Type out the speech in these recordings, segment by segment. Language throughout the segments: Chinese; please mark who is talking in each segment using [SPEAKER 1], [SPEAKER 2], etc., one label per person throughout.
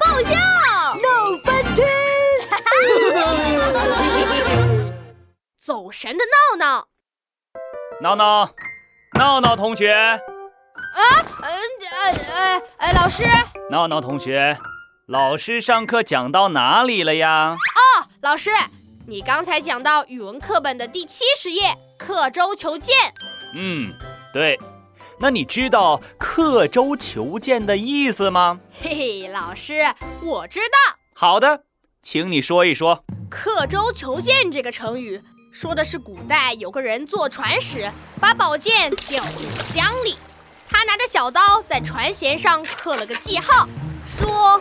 [SPEAKER 1] 爆笑
[SPEAKER 2] 闹翻天！
[SPEAKER 1] 走神的闹闹，
[SPEAKER 3] 闹闹，闹闹同学，
[SPEAKER 1] 啊，呃呃呃呃，老师，
[SPEAKER 3] 闹闹同学，老师上课讲到哪里了呀？
[SPEAKER 1] 哦，老师，你刚才讲到语文课本的第七十页“刻舟求剑”。
[SPEAKER 3] 嗯，对。那你知道“刻舟求剑”的意思吗？
[SPEAKER 1] 嘿嘿，老师，我知道。
[SPEAKER 3] 好的，请你说一说“
[SPEAKER 1] 刻舟求剑”这个成语，说的是古代有个人坐船时，把宝剑掉进了江里，他拿着小刀在船舷上刻了个记号，说：“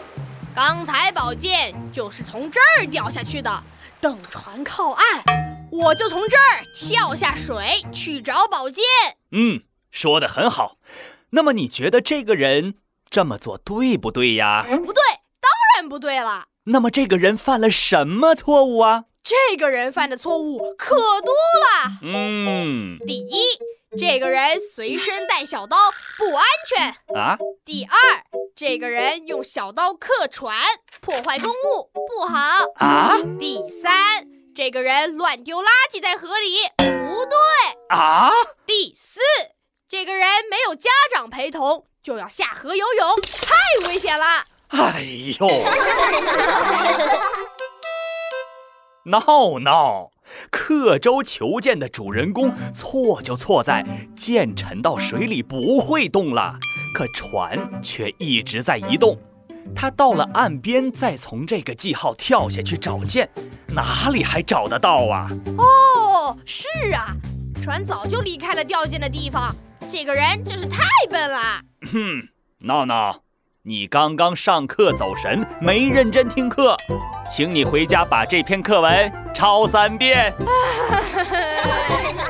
[SPEAKER 1] 刚才宝剑就是从这儿掉下去的。等船靠岸，我就从这儿跳下水去找宝剑。”
[SPEAKER 3] 嗯。说的很好，那么你觉得这个人这么做对不对呀？
[SPEAKER 1] 不对，当然不对了。
[SPEAKER 3] 那么这个人犯了什么错误啊？
[SPEAKER 1] 这个人犯的错误可多了。
[SPEAKER 3] 嗯，
[SPEAKER 1] 第一，这个人随身带小刀不安全
[SPEAKER 3] 啊。
[SPEAKER 1] 第二，这个人用小刀刻船破坏公物不好
[SPEAKER 3] 啊。
[SPEAKER 1] 第三，这个人乱丢垃圾在河里不对
[SPEAKER 3] 啊。
[SPEAKER 1] 第四。这个人没有家长陪同就要下河游泳，太危险了！
[SPEAKER 3] 哎呦，闹闹，刻舟求剑的主人公错就错在剑沉到水里不会动了，可船却一直在移动。他到了岸边，再从这个记号跳下去找剑，哪里还找得到啊？
[SPEAKER 1] 哦，是啊，船早就离开了掉剑的地方。这个人真是太笨了。
[SPEAKER 3] 哼，闹闹，你刚刚上课走神，没认真听课，请你回家把这篇课文抄三遍。